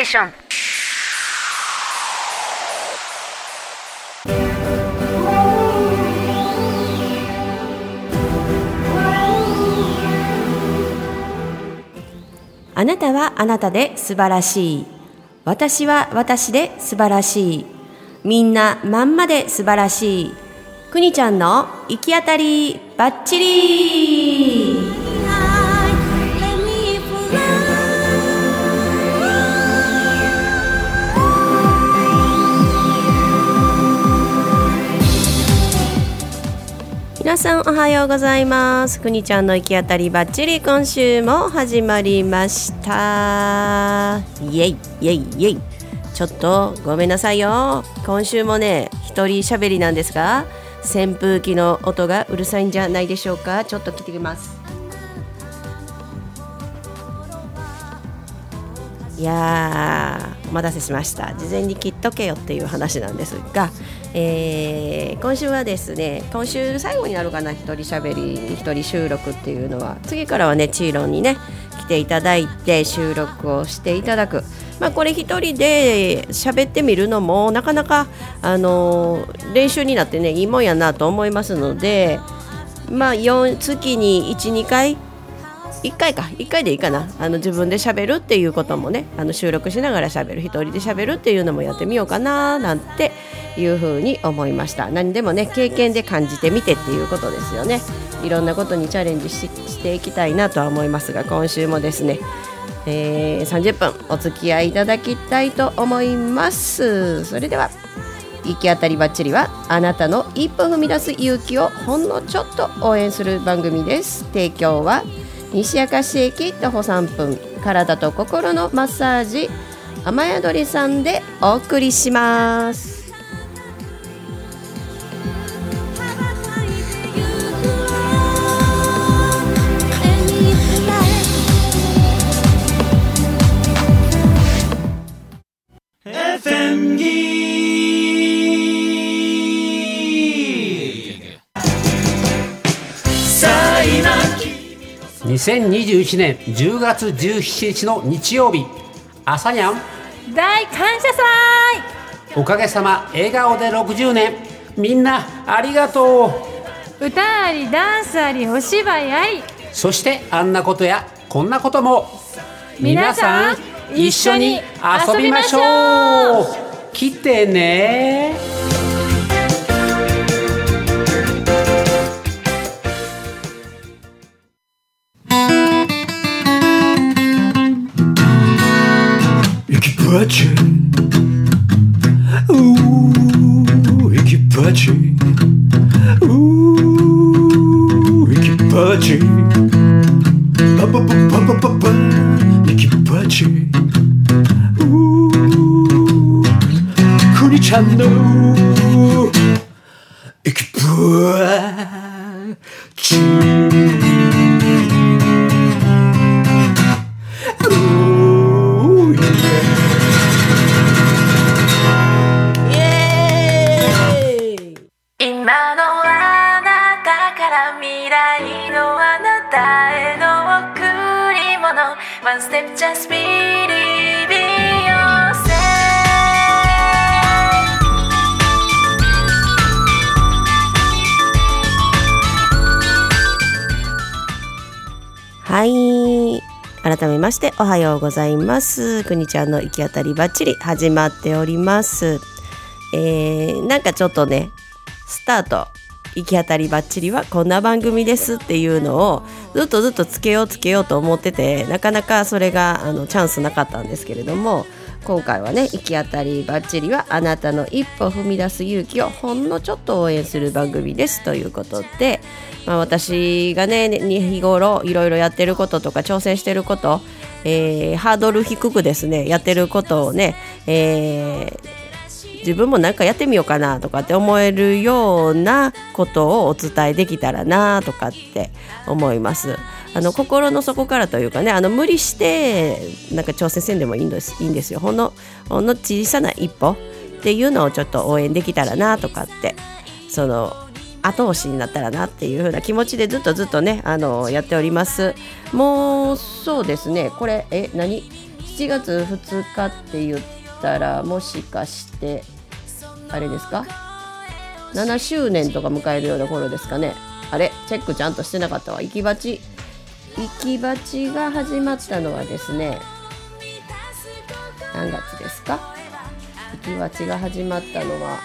ーションあなたはあなたで素晴らしい。私は私で素晴らしい。みんなまんまで素晴らしい。くにちゃんの行き当たりばっちり皆さんおはようございます。くにちゃんの行き当たりばっちり今週も始まりました。イエイイエイイエイ。ちょっとごめんなさいよ。今週もね一人喋りなんですが扇風機の音がうるさいんじゃないでしょうか。ちょっと聞いてきます。いやーお待たせしました。事前に切っとけよっていう話なんですが、えー今週はですね今週最後になるかな一人しゃべり一人収録っていうのは。次からはねチーロンにね来ていただいて収録をしていただく。まあこれ一人で喋ってみるのもなかなかあの練習になってねいいもんやなと思いますのでまあ4月に12回1回か1回でいいかなあの自分で喋るっていうこともねあの収録しながら喋る一人で喋るっていうのもやってみようかななんていうふうに思いました。何でもね経験で感じてみてっていうことですよね。いろんなことにチャレンジしていきたいなとは思いますが今週もですね、えー30分お付き合いいただきたいと思います。それでは行き当たりばっちりはあなたの一歩踏み出す勇気をほんのちょっと応援する番組です。提供は西明石駅徒歩3分体と心のマッサージ雨宿りさんでお送りします。2021年10月17日の日曜日。朝にゃん。大感謝祭。おかげさま笑顔で60年。みんなありがとう。歌ありダンスありお芝居あり。そしてあんなことやこんなことも。皆さん一緒に遊びましょう。来てね行きバチうー行きバチうー行きバチパパパパパパパ行きバチうようございます。くにちゃんの行き当たりばっちり始まっております。えー、なんかちょっとねスタート行き当たりばっちりはこんな番組ですっていうのをずっとずっとつけようつけようと思っててなかなかそれがあのチャンスなかったんですけれども今回はね行き当たりばっちりはあなたの一歩踏み出す勇気をほんのちょっと応援する番組です。ということで、まあ、私がね日頃いろいろやってることとか挑戦してること、えーハードル低くですねやってることをね、えー自分もなんかやってみようかなとかって思えるようなことをお伝えできたらなとかって思います。あの心の底からというかねあの無理してなんか挑戦せんでもいいんですいいんですよほんのほんの小さな一歩っていうのをちょっと応援できたらなとかってその後押しになったらなっていう風な気持ちでずっとずっとねあのやっております。もうそうですね。これえ何？7月2日って言ったらもしかしてあれですか？7周年とか迎えるような頃ですかね。あれ？チェックちゃんとしてなかったわ。行き鉢行き鉢が始まったのはですね何月ですか？行き鉢が始まったのは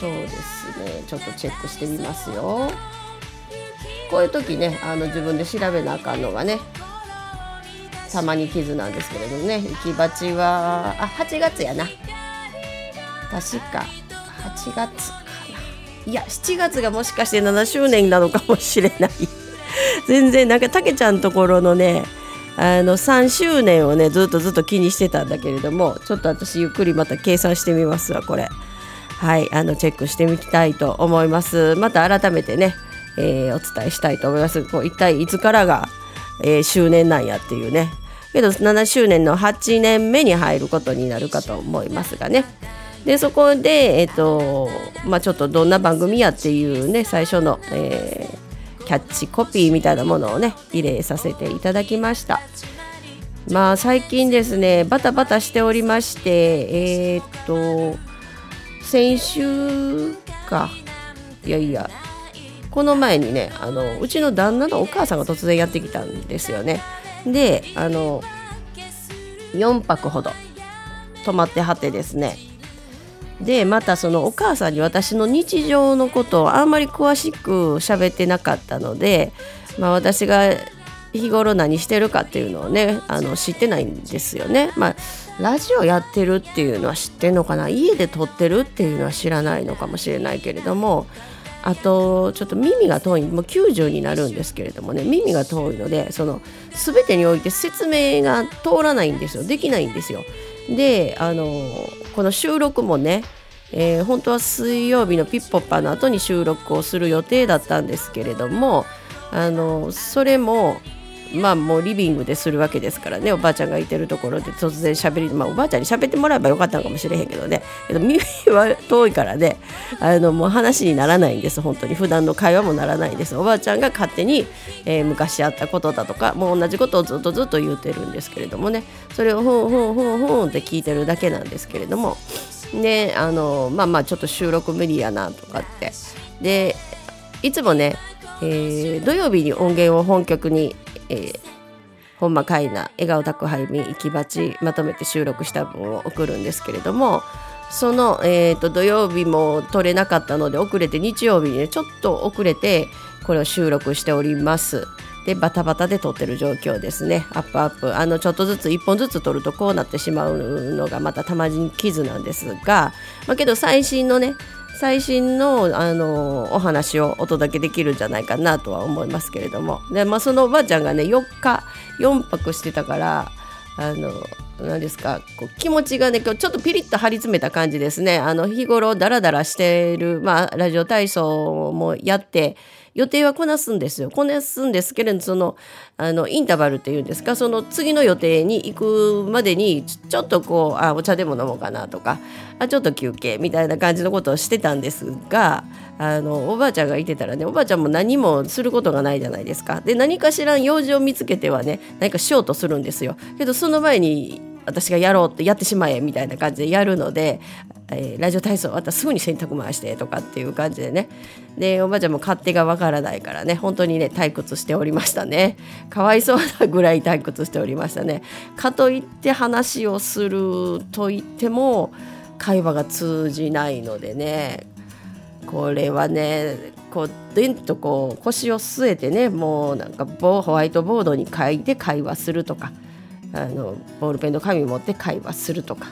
そうですね。ちょっとチェックしてみますよ。こういう時ねあの自分で調べなあかんのがねたまに傷なんですけれどもね。行き鉢はあ8月やな。確か8月かな。いや7月がもしかして7周年なのかもしれない。全然なんかたけちゃんところのねあの3周年をねずっとずっと気にしてたんだけれどもちょっと私ゆっくりまた計算してみますわこれ。はいあのチェックしてみたいと思います。また改めてね、えー、お伝えしたいと思います。こう一体いつからが、えー、周年なんやっていうね。けど7周年の8年目に入ることになるかと思いますがね。でそこで、えーとまあ、ちょっとどんな番組やっていうね最初の、えー、キャッチコピーみたいなものをね入れさせていただきました。まあ最近ですねバタバタしておりましてえっ、と先週か。いやいや。この前にねあのうちの旦那のお母さんが突然やってきたんですよね。であの4泊ほど。泊まってはってですね。でまたそのお母さんに私の日常のことをあんまり詳しく喋ってなかったので、まあ、私が日頃何してるかっていうのをねあの知ってないんですよね。まあラジオやってるっていうのは知ってるのかな？家で撮ってるっていうのは知らないのかもしれないけれどもあとちょっと耳が遠いもう90になるんですけれどもね耳が遠いのでその全てにおいて説明が通らないんですよできないんですよ。であのこの収録もね、えー、本当は水曜日のピッポッパの後に収録をする予定だったんですけれどもあのそれもまあもうリビングでするわけですからね。おばあちゃんがいてるところで突然しゃべり、まあ、おばあちゃんに喋ってもらえばよかったのかもしれへんけどね。耳は遠いからね。あのもう話にならないんです。本当に。普段の会話もならないんです。おばあちゃんが勝手に、えー、昔あったことだとかもう同じことをずっとずっと言うてるんですけれどもね。それをふんふんふんふんって聞いてるだけなんですけれども。であのまあまあちょっと収録無理やなとかって。でいつもね、えー、土曜日に音源を本局にえー、ほんまかいな笑顔宅配便行き鉢まとめて収録した分を送るんですけれどもその、えーと、土曜日も撮れなかったので遅れて日曜日にねちょっと遅れてこれを収録しております。でバタバタで撮ってる状況ですね。アップアップ。あのちょっとずつ1本ずつ撮るとこうなってしまうのがまたたまに傷なんですが、まあ、けど最新のね最新のあのお話をお届けできるんじゃないかなとは思いますけれども。で、まあ、そのおばあちゃんがね4日4泊してたからあの何ですかこう気持ちがね今日ちょっとピリッと張り詰めた感じですねあの日頃ダラダラしている、まあ、ラジオ体操もやって予定はこなすんですよこなすんですけれどそのあのインターバルっていうんですかその次の予定に行くまでにちょっとこうあお茶でも飲もうかなとかあちょっと休憩みたいな感じのことをしてたんですがあのおばあちゃんがいてたらねおばあちゃんも何もすることがないじゃないですか。で何かしら用事を見つけてはね何かしようとするんですよ。けどその前に私がやろうってやってしまえみたいな感じでやるので、えー、ラジオ体操終わったらすぐに洗濯回してとかっていう感じでね。でおばあちゃんも勝手がわからないからね本当にね退屈しておりましたね。かわいそうなぐらい退屈しておりましたね。かといって話をすると言っても会話が通じないのでねこれはねこうでんとこう腰を据えてねもうなんかホワイトボードに書いて会話するとか。あのボールペンの紙持って会話するとか。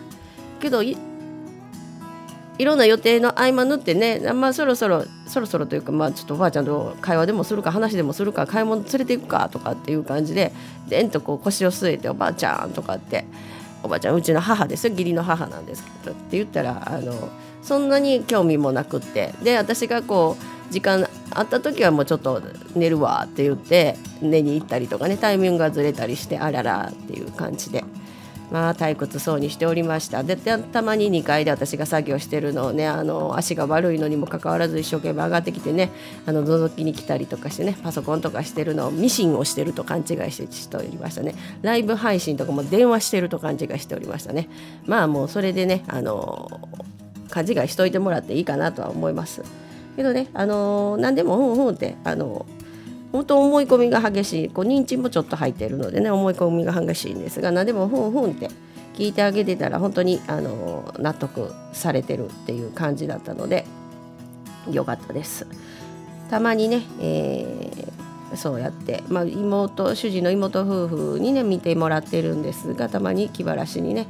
けどいろんな予定の合間縫ってね、まあ、そろそろそろそろというか、まあ、ちょっとおばあちゃんと会話でもするか話でもするか買い物連れていくかとかっていう感じででんとこう腰を据えておばあちゃんとかっておばあちゃんうちの母ですよ義理の母なんですけどって言ったらあのそんなに興味もなくってで私がこう時間あった時はもうちょっと寝るわって言って寝に行ったりとかねタイミングがずれたりしてあららっていう感じで。まあ退屈そうにしておりました。でたたまに2階で私が作業してるのをねあの足が悪いのにもかかわらず一生懸命上がってきてねあの覗きに来たりとかしてねパソコンとかしてるのをミシンをしてると勘違いしてしておりましたね。ライブ配信とかも電話してると勘違いしておりましたね。まあもうそれでねあの勘違いしといてもらっていいかなとは思います。けどねあの何でもふんふんってあの本当思い込みが激しいこう認知もちょっと入っているのでね思い込みが激しいんですが何でもふんふんって聞いてあげてたら本当にあの納得されてるっていう感じだったのでよかったです。たまにね、えーそうやって、まあ、妹主人の妹夫婦にね見てもらってるんですがたまに気晴らしにね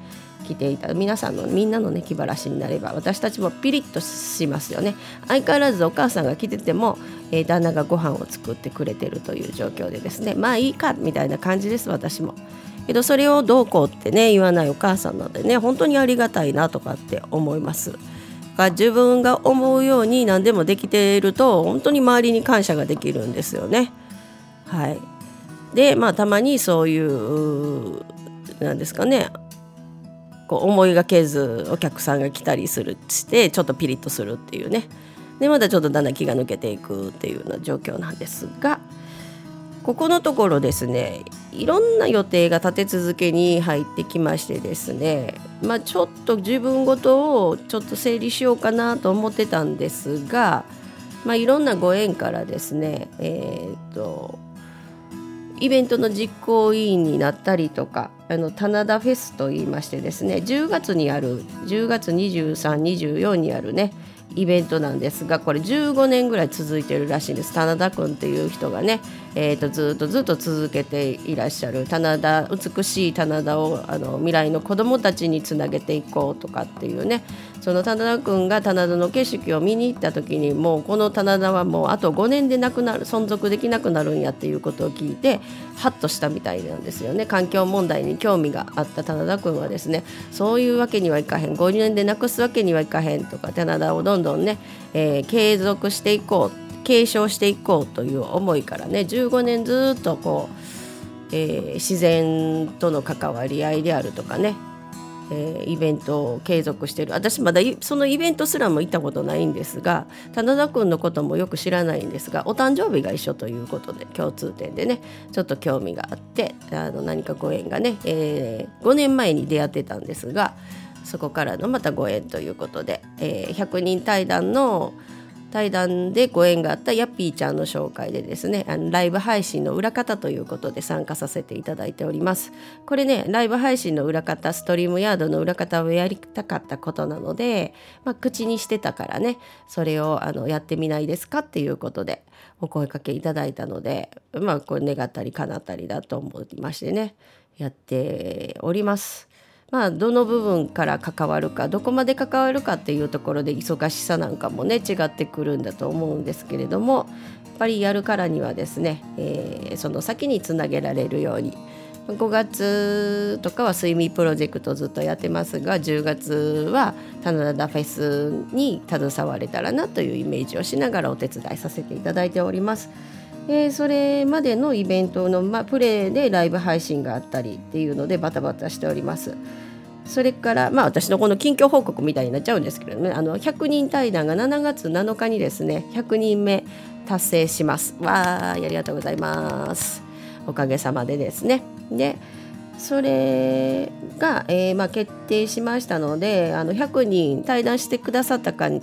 来ていた皆さんのみんなのね気晴らしになれば私たちもピリッとしますよね相変わらずお母さんが来てても、えー旦那がご飯を作ってくれてるという状況でですねまあいいかみたいな感じです私も。けどそれをどうこうってね言わないお母さんなのでね本当にありがたいなとかって思います。が自分が思うように何でもできていると本当に周りに感謝ができるんですよね。はい、でまあたまにそういうなんですかねこう思いがけずお客さんが来たりするしてちょっとピリッとするっていうね。でまたちょっとだんだん気が抜けていくっていうような状況なんですがここのところですねいろんな予定が立て続けに入ってきましてですねまあちょっと自分ごとをちょっと整理しようかなと思ってたんですが、まあ、いろんなご縁からですねえーとイベントの実行委員になったりとかあの棚田フェスといいましてですね10月にある10月2324にあるねイベントなんですがこれ15年ぐらい続いてるらしいんです。棚田君っていう人がね、えー、とずっとずっと続けていらっしゃる棚田美しい棚田をあの未来の子どもたちにつなげていこうとかっていうねその棚田君が棚田の景色を見に行った時にもうこの棚田はもうあと5年でなくなる存続できなくなるんやっていうことを聞いてハッとしたみたいなんですよね。環境問題に興味があった棚田君はですねそういうわけにはいかへん5年でなくすわけにはいかへんとか棚田をどんどんね、えー継続していこう継承していこうという思いからね15年ずっとこう、えー自然との関わり合いであるとかねえーイベントを継続してる。私まだそのイベントすらも行ったことないんですが棚田君のこともよく知らないんですがお誕生日が一緒ということで共通点でねちょっと興味があってあの何かご縁がね、え5年前に出会ってたんですがそこからのまたご縁ということで、えー100人対談の対談でご縁があったヤッピーちゃんの紹介でですねあのライブ配信の裏方ということで参加させていただいております。これねライブ配信の裏方ストリームヤードの裏方をやりたかったことなので、まあ、口にしてたからねそれをあのやってみないですかっていうことでお声かけいただいたのでまあこれ願ったり叶ったりだと思いましてねやっております。まあ、どの部分から関わるかどこまで関わるかっていうところで忙しさなんかもね違ってくるんだと思うんですけれどもやっぱりやるからにはですね、えーその先につなげられるように5月とかは睡眠プロジェクトずっとやってますが10月は棚田フェスに携われたらなというイメージをしながらお手伝いさせていただいております。えーそれまでのイベントの、まあ、プレイでライブ配信があったりっていうのでバタバタしております。それから、まあ、私のこの近況報告みたいになっちゃうんですけどねあの100人対談が7月7日にですね100人目達成します。わーありがとうございます。おかげさまでですね。でそれが、えーまあ、決定しましたのであの100人対談してくださった方に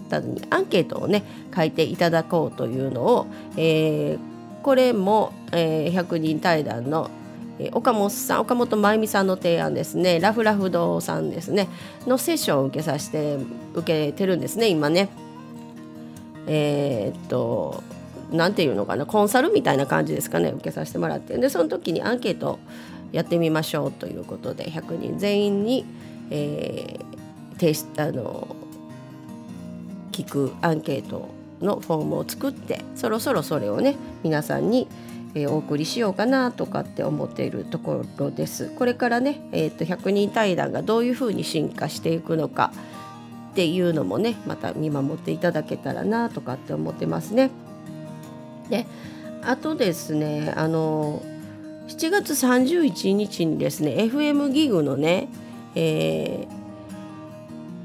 アンケートをね書いていただこうというのを、えーこれも、えー100人対談の、えー岡本さん岡本真由美さんの提案ですね。ラフラフ堂さんですね。のセッションを受けさせて受けてるんですね今ね。えーっとなんていうのかなコンサルみたいな感じですかね受けさせてもらって。でその時にアンケートやってみましょうということで100人全員に、えー提出あの聞くアンケートのフォームを作ってそろそろそれをね皆さんに、お送りしようかなとかって思っているところです。これからね、えー、と100人対談がどういうふうに進化していくのかっていうのもねまた見守っていただけたらなとかって思ってますね。であとですねあの7月31日にですね FM ギグのね、えー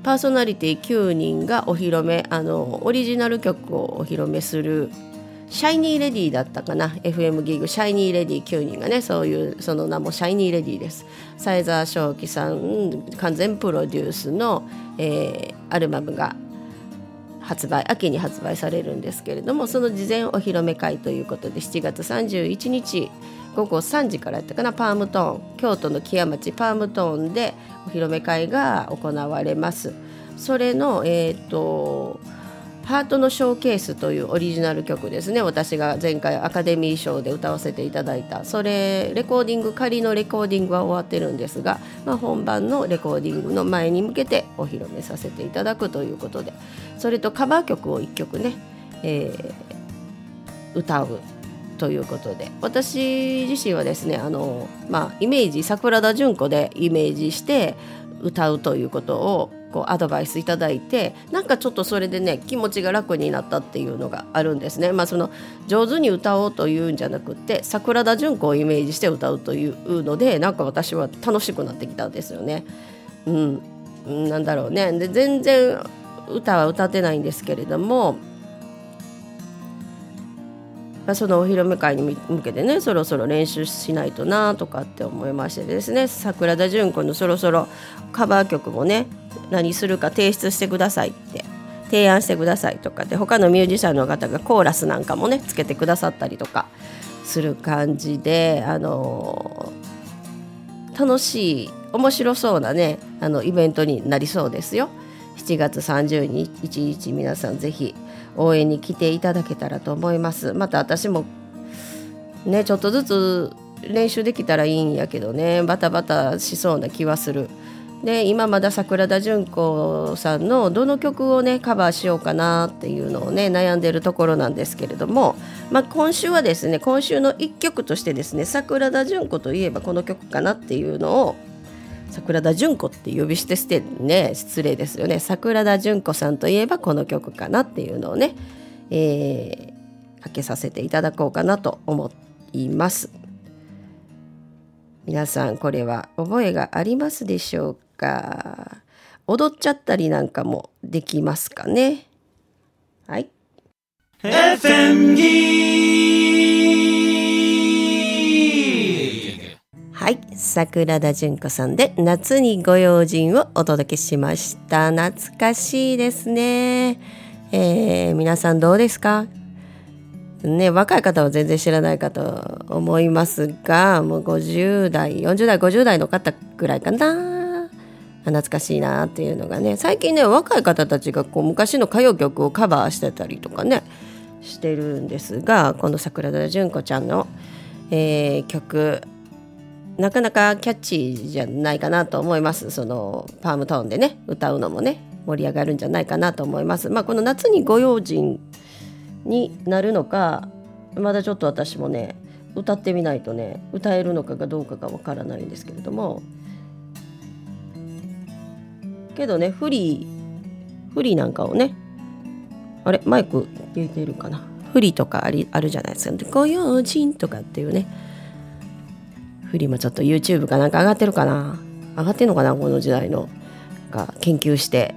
パーソナリティ9人がお披露目あのオリジナル曲をお披露目するシャイニーレディーだったかな FM ギグシャイニーレディー9人がねそういうその名もシャイニーレディーです。サ沢正樹さん完全プロデュースの、えーアルバムが発売秋に発売されるんですけれどもその事前お披露目会ということで7月31日午後3時からやったかなパームトーン。京都の木屋町パームトーンでお披露目会が行われます。それのえっ、とハートのショーケースというオリジナル曲ですね。私が前回アカデミー賞で歌わせていただいた。それレコーディング仮のレコーディングは終わってるんですが、まあ、本番のレコーディングの前に向けてお披露目させていただくということで。それとカバー曲を1曲ね、えー歌う。ということで私自身はですねあの、まあ、イメージ桜田淳子でイメージして歌うということをこうアドバイスいただいてなんかちょっとそれでね気持ちが楽になったっていうのがあるんですね。まあ、その上手に歌おうというんじゃなくて桜田淳子をイメージして歌うというのでなんか私は楽しくなってきたんですよね。うん、なんだろうねで全然歌は歌ってないんですけれどもそのお披露目会に向けてねそろそろ練習しないとなとかって思いましてですね桜田淳子のそろそろカバー曲もね何するか提出してくださいって提案してくださいとかで他のミュージシャンの方がコーラスなんかもねつけてくださったりとかする感じであの楽しい面白そうなねあのイベントになりそうですよ。7月30日皆さんぜひ応援に来ていただけたらと思います。また私もねちょっとずつ練習できたらいいんやけどね。バタバタしそうな気はする。で今まだ桜田淳子さんのどの曲をねカバーしようかなっていうのをね悩んでるところなんですけれども、まあ、今週はですね今週の1曲としてですね桜田淳子といえばこの曲かなっていうのを桜田淳子って呼び捨てしてね失礼ですよね。桜田淳子さんといえばこの曲かなっていうのをね、えー、かけさせていただこうかなと思います。皆さんこれは覚えがありますでしょうか？踊っちゃったりなんかもできますかね？はい。FM ギはい。桜田淳子さんで夏にご用心をお届けしました。懐かしいですね。えー皆さんどうですか？ね、若い方は全然知らないかと思いますがもう50代40代50代の方ぐらいかな。懐かしいなっていうのがね。最近ね若い方たちがこう昔の歌謡曲をカバーしてたりとかねしてるんですがこの桜田淳子ちゃんの、えー曲なかなかキャッチーじゃないかなと思います。そのパームトーンでね歌うのもね盛り上がるんじゃないかなと思います。まあこの夏にご用心になるのかまだちょっと私もね歌ってみないとね歌えるのかがどうかがわからないんですけれども。けどねフリーフリーなんかをねあれマイク入れてるかな。フリーとかありあるじゃないですか。ご用心とかっていうね。フリーもちょっと YouTube かなんか上がってるかな？上がってんのかな？この時代のが研究して。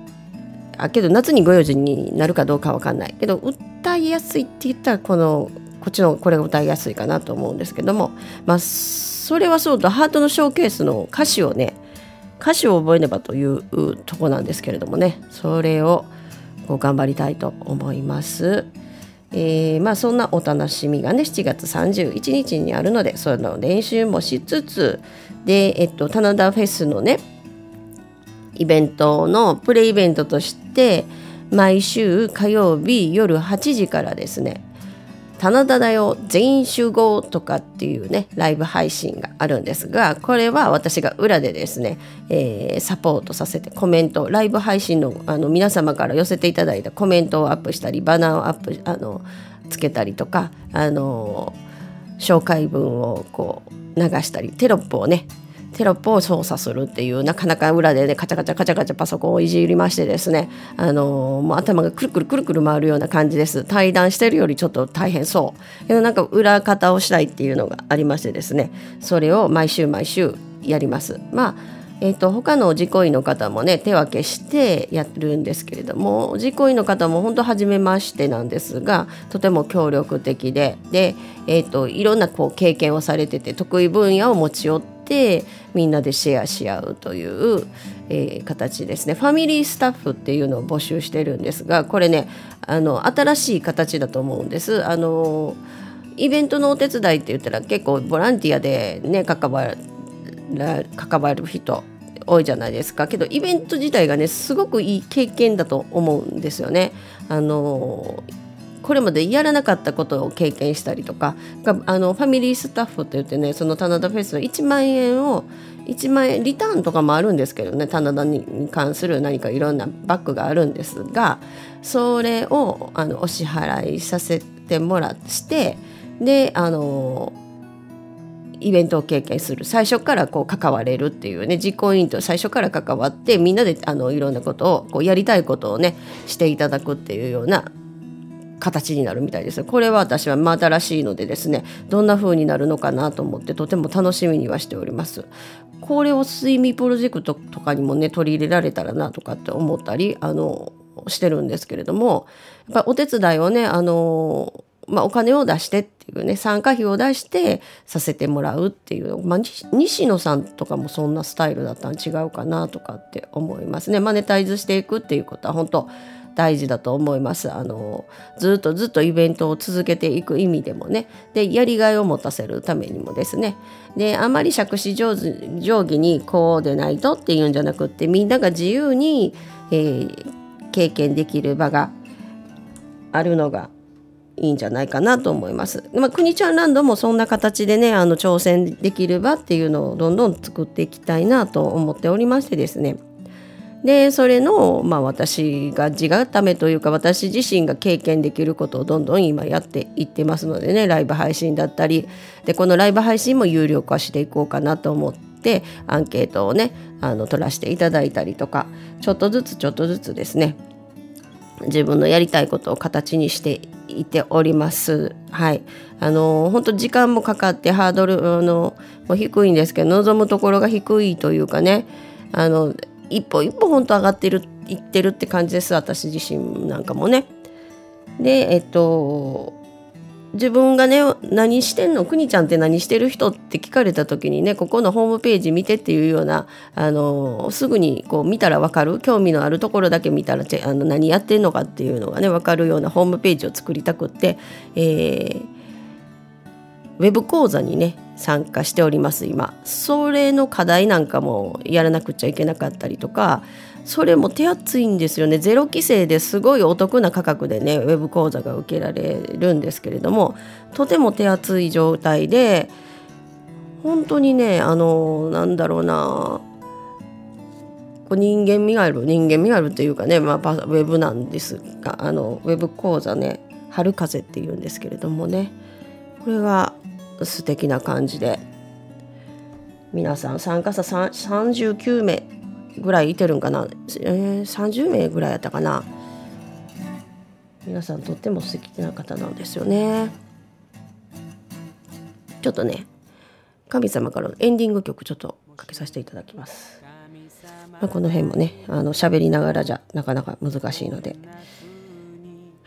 あけど夏にご用心になるかどうかわかんないけど歌いやすいって言ったらこのこっちのこれが歌いやすいかなと思うんですけども。まあそれはそうとハートのショーケースの歌詞をね歌詞を覚えねばというとこなんですけれどもね。それをこう頑張りたいと思います。えーまあそんなお楽しみがね7月31日にあるのでその練習もしつつで、えっと、棚田フェスのねイベントのプレイベントとして毎週火曜日夜8時からですね棚田だよ全員集合とかっていうねライブ配信があるんですがこれは私が裏でですね、えーサポートさせてコメントライブ配信のあの皆様から寄せていただいたコメントをアップしたりバナーをアップあのつけたりとかあの紹介文をこう流したりテロップをねテロップを操作するっていうなかなか裏でねカチャカチャカチャカチャパソコンをいじりましてですねあのもう頭がくるくるくるくる回るような感じです。対談してるよりちょっと大変そう。けどなんか裏方をしたいっていうのがありましてですねそれを毎週毎週やります。まあえー、と他の実行委員の方もね手分けしてやるんですけれども実行委員の方も本当初めましてなんですがとても協力的でで、えー、といろんなこう経験をされてて得意分野を持ち寄ってみんなでシェアし合うという、えー形ですねファミリースタッフっていうのを募集してるんですがこれねあの新しい形だと思うんです。あのイベントのお手伝いって言ったら結構ボランティアでね関わる関わる人多いじゃないですかけどイベント自体がねすごくいい経験だと思うんですよね。あのこれまでやらなかったことを経験したりとかあのファミリースタッフって言ってねその棚田フェスの1万円を1万円リターンとかもあるんですけどね棚田に関する何かいろんなバッグがあるんですがそれをあのお支払いさせてもらってであのイベントを経験する。最初からこう関われるっていうね実行委員と最初から関わってみんなであのいろんなことをこうやりたいことをねしていただくっていうような形になるみたいです。これは私は真新しいのでですねどんな風になるのかなと思ってとても楽しみにはしております。これを睡眠プロジェクトとかにもね取り入れられたらなとかって思ったりあのしてるんですけれどもやっぱお手伝いをねあのまあ、お金を出してっていうね参加費を出してさせてもらうっていう、まあ、西西野さんとかもそんなスタイルだったん違うかなとかって思いますね。マネタイズしていくっていうことは本当大事だと思います。あのずっとずっとイベントを続けていく意味でもね。でやりがいを持たせるためにもですね。であまり杓子定規にこうでないとっていうんじゃなくってみんなが自由に、えー経験できる場があるのがいいんじゃないかなと思います。まあ、国ちゃんランドもそんな形でねあの挑戦できる場っていうのをどんどん作っていきたいなと思っておりましてですね。でそれの、まあ、私が地固めというか私自身が経験できることをどんどん今やっていってますのでねライブ配信だったりでこのライブ配信も有料化していこうかなと思ってアンケートをねあの取らせていただいたりとかちょっとずつちょっとずつですね自分のやりたいことを形にしていております。はい、あの本当時間もかかってハードルのも低いんですけど望むところが低いというかねあの一歩一歩本当上がってるいってるって感じです私自身なんかもね。でえっと自分がね何してんの？くにちゃんって何してる人って聞かれた時にねここのホームページ見てっていうようなあのすぐにこう見たら分かる？興味のあるところだけ見たらあの何やってんのかっていうのがね分かるようなホームページを作りたくって、えーウェブ講座にね参加しております今。それの課題なんかもやらなくちゃいけなかったりとかそれも手厚いんですよね。ゼロ規制ですごいお得な価格でねウェブ講座が受けられるんですけれどもとても手厚い状態で本当にねあのなんだろうな人間味がある人間味があるっていうかね、まあ、ウェブなんですがあのウェブ講座ね「春風」っていうんですけれどもね。これが素敵な感じで皆さん参加者39名ぐらいいてるんかな、えー、30名ぐらいやったかな。皆さんとっても素敵な方なんですよね。ちょっとね神様からのエンディング曲ちょっとかけさせていただきます、まあ、この辺もねあの喋りながらじゃなかなか難しいので。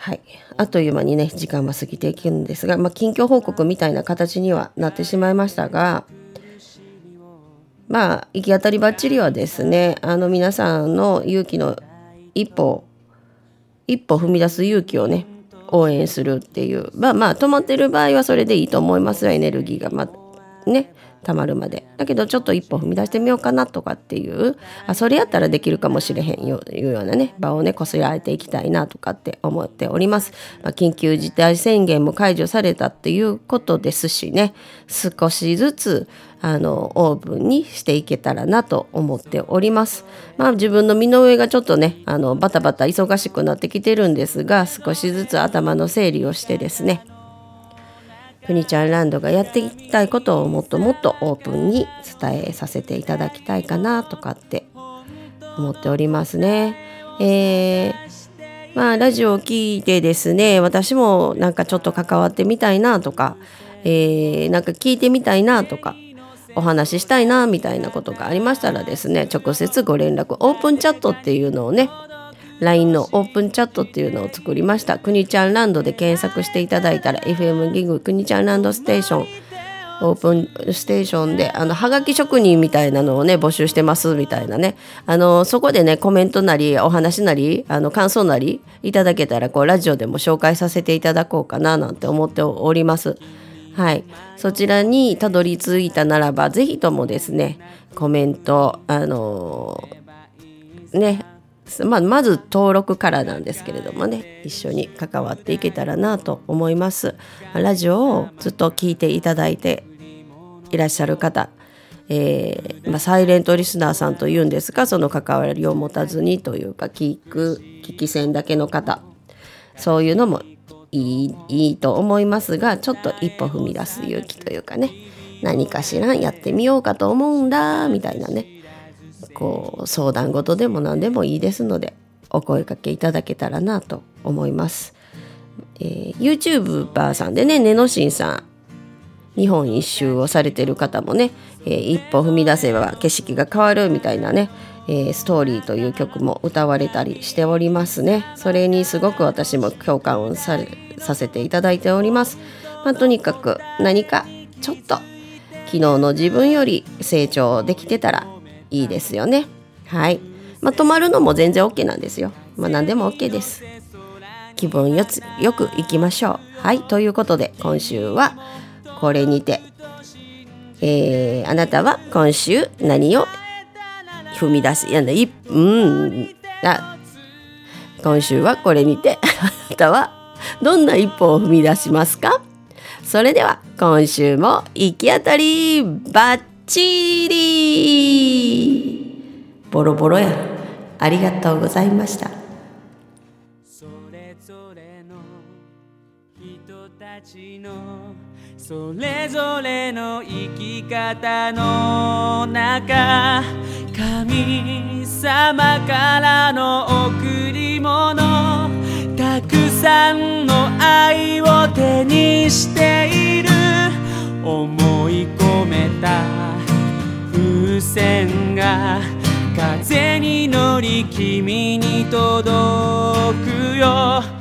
はい、あっという間にね時間は過ぎていくんですが、まあ、近況報告みたいな形にはなってしまいましたがまあ行き当たりばっちりはですねあの皆さんの勇気の一歩一歩踏み出す勇気をね応援するっていう。まあまあ止まってる場合はそれでいいと思いますよ。エネルギーがまねたまるまで。だけどちょっと一歩踏み出してみようかなとかっていうあそれやったらできるかもしれへんよいうようなね場をねこすられていきたいなとかって思っております、まあ、緊急事態宣言も解除されたっていうことですしね少しずつあのオーブンにしていけたらなと思っております。まあ自分の身の上がちょっとねあのバタバタ忙しくなってきてるんですが少しずつ頭の整理をしてですねふにちゃんランドがやっていきたいことをもっともっとオープンに伝えさせていただきたいかなとかって思っておりますね。えーまあラジオを聞いてですね私もなんかちょっと関わってみたいなとか、えーなんか聞いてみたいなとかお話ししたいなみたいなことがありましたらですね直接ご連絡オープンチャットっていうのをね LINE のオープンチャットっていうのを作りました。くにちゃんランドで検索していただいたら FM ギグくにちゃんランドステーションオープンステーションであのはがき職人みたいなのをね募集してますみたいなねあのそこでねコメントなりお話なりあの感想なりいただけたらこうラジオでも紹介させていただこうかななんて思っております。はい、そちらにたどり着いたならばぜひともですねコメントあのーねまあ、まず登録からなんですけれどもね一緒に関わっていけたらなと思います。ラジオをずっと聞いていただいていらっしゃる方、えーまあ、サイレントリスナーさんというんですがその関わりを持たずにというか聞く聞き戦だけの方そういうのもいいいいと思いますがちょっと一歩踏み出す勇気というかね何かしらやってみようかと思うんだみたいなね。こう相談事でも何でもいいですのでお声かけいただけたらなと思います。えー、YouTuber さんでねねのしんさん日本一周をされてる方もね、えー一歩踏み出せば景色が変わるみたいなね、えーストーリーという曲も歌われたりしておりますねそれにすごく私も共感をささせていただいております、まあ、とにかく何かちょっと昨日の自分より成長できてたらいいですよね。はい。まあ止まるのも全然 OK なんですよ。まあ何でも OK です。気分よつよく行きましょう。はい。ということで今週はこれにて、えーあなたは今週何を踏み出しいやいうんあ今週はこれにて。あなたはどんな一歩を踏み出しますか？それでは今週も行き当たりバッチリ。ボロボロや。ありがとうございました。それぞれの人たちのそれぞれの生き方の中神様からの贈り物たくさんの愛を手にしている。思い込めた風船が風に乗り君に届くよ。